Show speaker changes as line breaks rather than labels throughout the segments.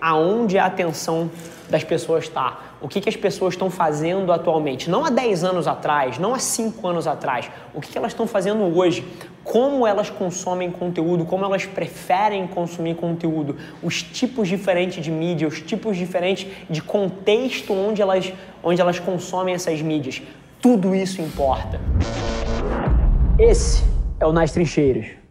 aonde a atenção das pessoas está. O que, que as pessoas estão fazendo atualmente. Não há 10 anos atrás, não há 5 anos atrás. O que, que elas estão fazendo hoje. Como elas consomem conteúdo, como elas preferem consumir conteúdo, os tipos diferentes de mídia, os tipos diferentes de contexto onde elas, onde elas consomem essas mídias. Tudo isso importa. Esse é o Nas Trincheiras.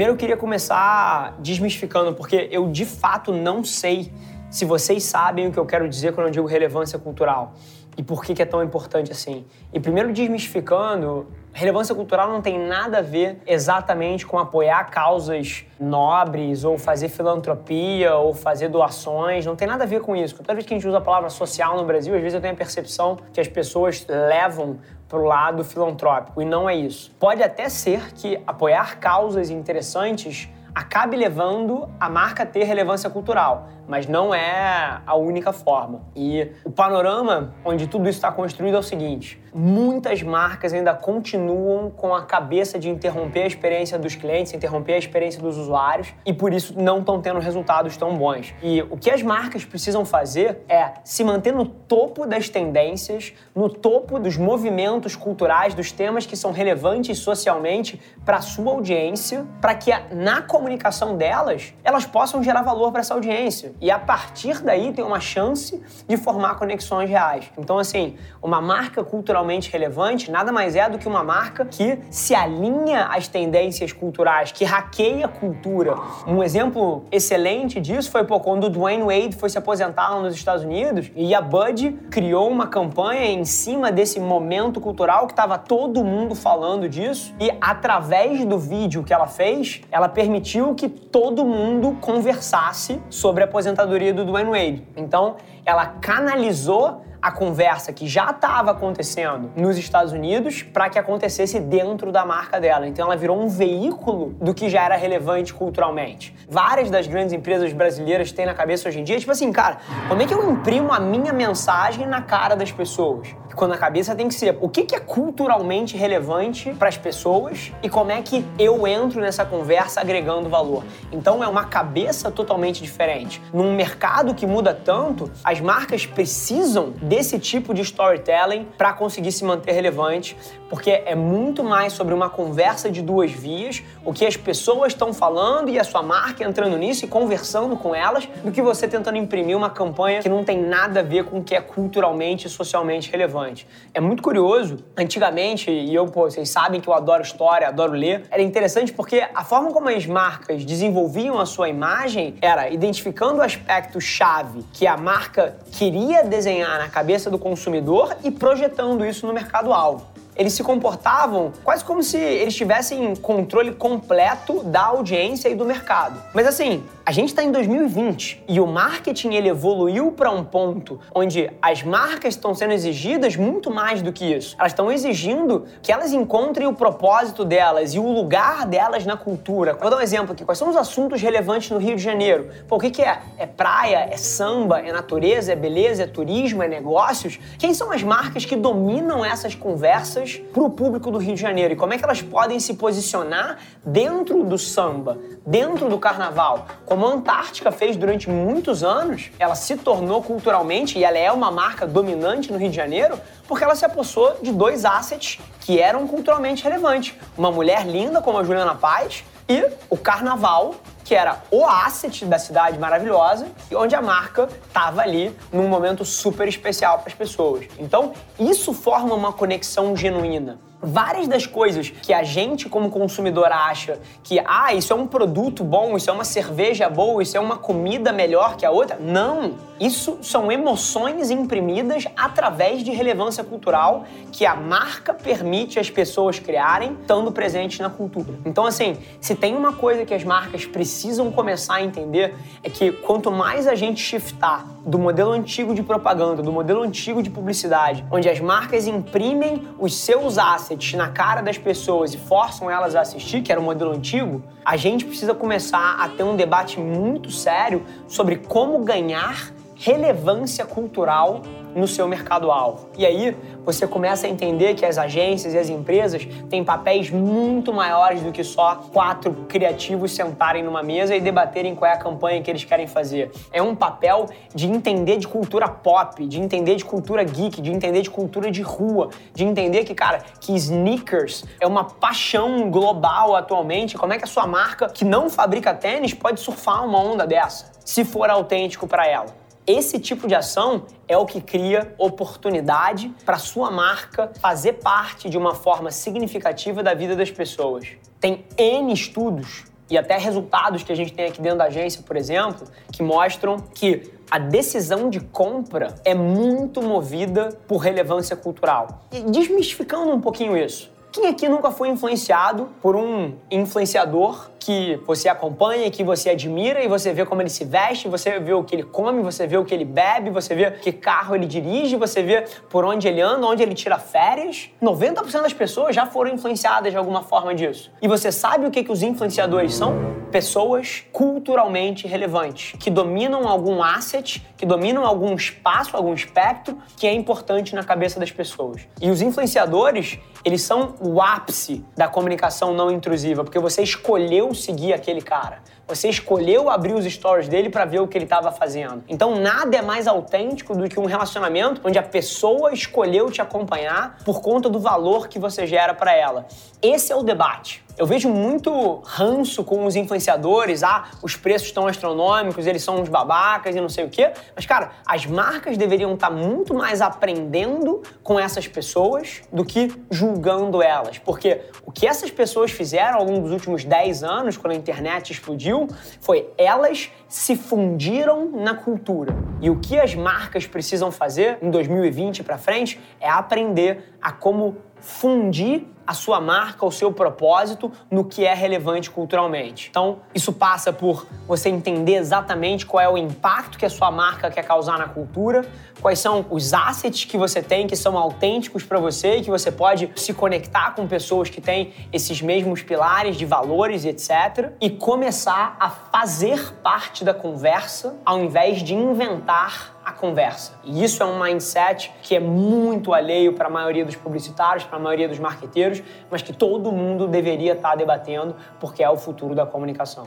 Primeiro eu queria começar desmistificando, porque eu de fato não sei se vocês sabem o que eu quero dizer quando eu digo relevância cultural e por que, que é tão importante assim. E primeiro desmistificando, relevância cultural não tem nada a ver exatamente com apoiar causas nobres ou fazer filantropia ou fazer doações, não tem nada a ver com isso. Toda vez que a gente usa a palavra social no Brasil, às vezes eu tenho a percepção que as pessoas levam para o lado filantrópico e não é isso. Pode até ser que apoiar causas interessantes acabe levando a marca a ter relevância cultural, mas não é a única forma. E o panorama onde tudo isso está construído é o seguinte: muitas marcas ainda continuam com a cabeça de interromper a experiência dos clientes, interromper a experiência dos usuários e por isso não estão tendo resultados tão bons. E o que as marcas precisam fazer é se manter no topo das tendências, no topo dos movimentos culturais, dos temas que são relevantes socialmente para a sua audiência, para que na comunicação delas elas possam gerar valor para essa audiência e a partir daí tem uma chance de formar conexões reais. Então assim, uma marca cultural culturalmente relevante nada mais é do que uma marca que se alinha às tendências culturais, que hackeia a cultura. Um exemplo excelente disso foi pô, quando o Dwayne Wade foi se aposentar nos Estados Unidos e a Bud criou uma campanha em cima desse momento cultural que estava todo mundo falando disso e através do vídeo que ela fez, ela permitiu que todo mundo conversasse sobre a aposentadoria do Dwayne Wade. Então, ela canalizou a conversa que já estava acontecendo nos Estados Unidos para que acontecesse dentro da marca dela. Então ela virou um veículo do que já era relevante culturalmente. Várias das grandes empresas brasileiras têm na cabeça hoje em dia, tipo assim, cara, como é que eu imprimo a minha mensagem na cara das pessoas? Quando a cabeça tem que ser o que, é culturalmente relevante para as pessoas e como é que eu entro nessa conversa agregando valor. Então é uma cabeça totalmente diferente. Num mercado que muda tanto, as marcas precisam desse tipo de storytelling para conseguir se manter relevante, porque é muito mais sobre uma conversa de duas vias, o que as pessoas estão falando e a sua marca entrando nisso e conversando com elas, do que você tentando imprimir uma campanha que não tem nada a ver com o que é culturalmente e socialmente relevante. É muito curioso, antigamente, e eu, pô, vocês sabem que eu adoro história, adoro ler, era interessante porque a forma como as marcas desenvolviam a sua imagem era identificando o aspecto chave que a marca queria desenhar na cabeça do consumidor e projetando isso no mercado-alvo eles se comportavam quase como se eles tivessem controle completo da audiência e do mercado. Mas assim, a gente está em 2020 e o marketing ele evoluiu para um ponto onde as marcas estão sendo exigidas muito mais do que isso. Elas estão exigindo que elas encontrem o propósito delas e o lugar delas na cultura. Vou dar um exemplo aqui. Quais são os assuntos relevantes no Rio de Janeiro? Pô, o que, que é? É praia? É samba? É natureza? É beleza? É turismo? É negócios? Quem são as marcas que dominam essas conversas para o público do Rio de Janeiro e como é que elas podem se posicionar dentro do samba, dentro do carnaval. Como a Antártica fez durante muitos anos, ela se tornou culturalmente e ela é uma marca dominante no Rio de Janeiro porque ela se apossou de dois assets que eram culturalmente relevantes. Uma mulher linda como a Juliana Paz e o carnaval, que era o asset da cidade maravilhosa e onde a marca estava ali num momento super especial para as pessoas. Então, isso forma uma conexão genuína. Várias das coisas que a gente, como consumidor, acha que, ah, isso é um produto bom, isso é uma cerveja boa, isso é uma comida melhor que a outra. Não! Isso são emoções imprimidas através de relevância cultural que a marca permite as pessoas criarem, estando presentes na cultura. Então, assim, se tem uma coisa que as marcas precisam começar a entender é que quanto mais a gente shiftar do modelo antigo de propaganda, do modelo antigo de publicidade, onde as marcas imprimem os seus assets na cara das pessoas e forçam elas a assistir, que era o modelo antigo, a gente precisa começar a ter um debate muito sério sobre como ganhar relevância cultural no seu mercado-alvo. E aí você começa a entender que as agências e as empresas têm papéis muito maiores do que só quatro criativos sentarem numa mesa e debaterem qual é a campanha que eles querem fazer. É um papel de entender de cultura pop, de entender de cultura geek, de entender de cultura de rua, de entender que, cara, que sneakers é uma paixão global atualmente. Como é que a sua marca, que não fabrica tênis, pode surfar uma onda dessa, se for autêntico para ela? Esse tipo de ação é o que cria oportunidade para sua marca fazer parte de uma forma significativa da vida das pessoas. Tem N estudos e até resultados que a gente tem aqui dentro da agência, por exemplo, que mostram que a decisão de compra é muito movida por relevância cultural. E desmistificando um pouquinho isso, quem aqui nunca foi influenciado por um influenciador que você acompanha, que você admira e você vê como ele se veste, você vê o que ele come, você vê o que ele bebe, você vê que carro ele dirige, você vê por onde ele anda, onde ele tira férias. 90% das pessoas já foram influenciadas de alguma forma disso. E você sabe o que, que os influenciadores são? Pessoas culturalmente relevantes, que dominam algum asset, que dominam algum espaço, algum espectro que é importante na cabeça das pessoas. E os influenciadores, eles são o ápice da comunicação não intrusiva, porque você escolheu seguir aquele cara. Você escolheu abrir os stories dele para ver o que ele estava fazendo. Então nada é mais autêntico do que um relacionamento onde a pessoa escolheu te acompanhar por conta do valor que você gera para ela. Esse é o debate. Eu vejo muito ranço com os influenciadores, ah, os preços estão astronômicos, eles são uns babacas e não sei o quê. Mas, cara, as marcas deveriam estar tá muito mais aprendendo com essas pessoas do que julgando elas. Porque o que essas pessoas fizeram ao longo dos últimos 10 anos, quando a internet explodiu, foi elas se fundiram na cultura. E o que as marcas precisam fazer em 2020 para frente é aprender a como fundir a sua marca, o seu propósito no que é relevante culturalmente. Então, isso passa por você entender exatamente qual é o impacto que a sua marca quer causar na cultura, quais são os assets que você tem que são autênticos para você e que você pode se conectar com pessoas que têm esses mesmos pilares de valores etc. E começar a fazer parte da conversa ao invés de inventar conversa. E isso é um mindset que é muito alheio para a maioria dos publicitários, para a maioria dos marqueteiros, mas que todo mundo deveria estar tá debatendo porque é o futuro da comunicação.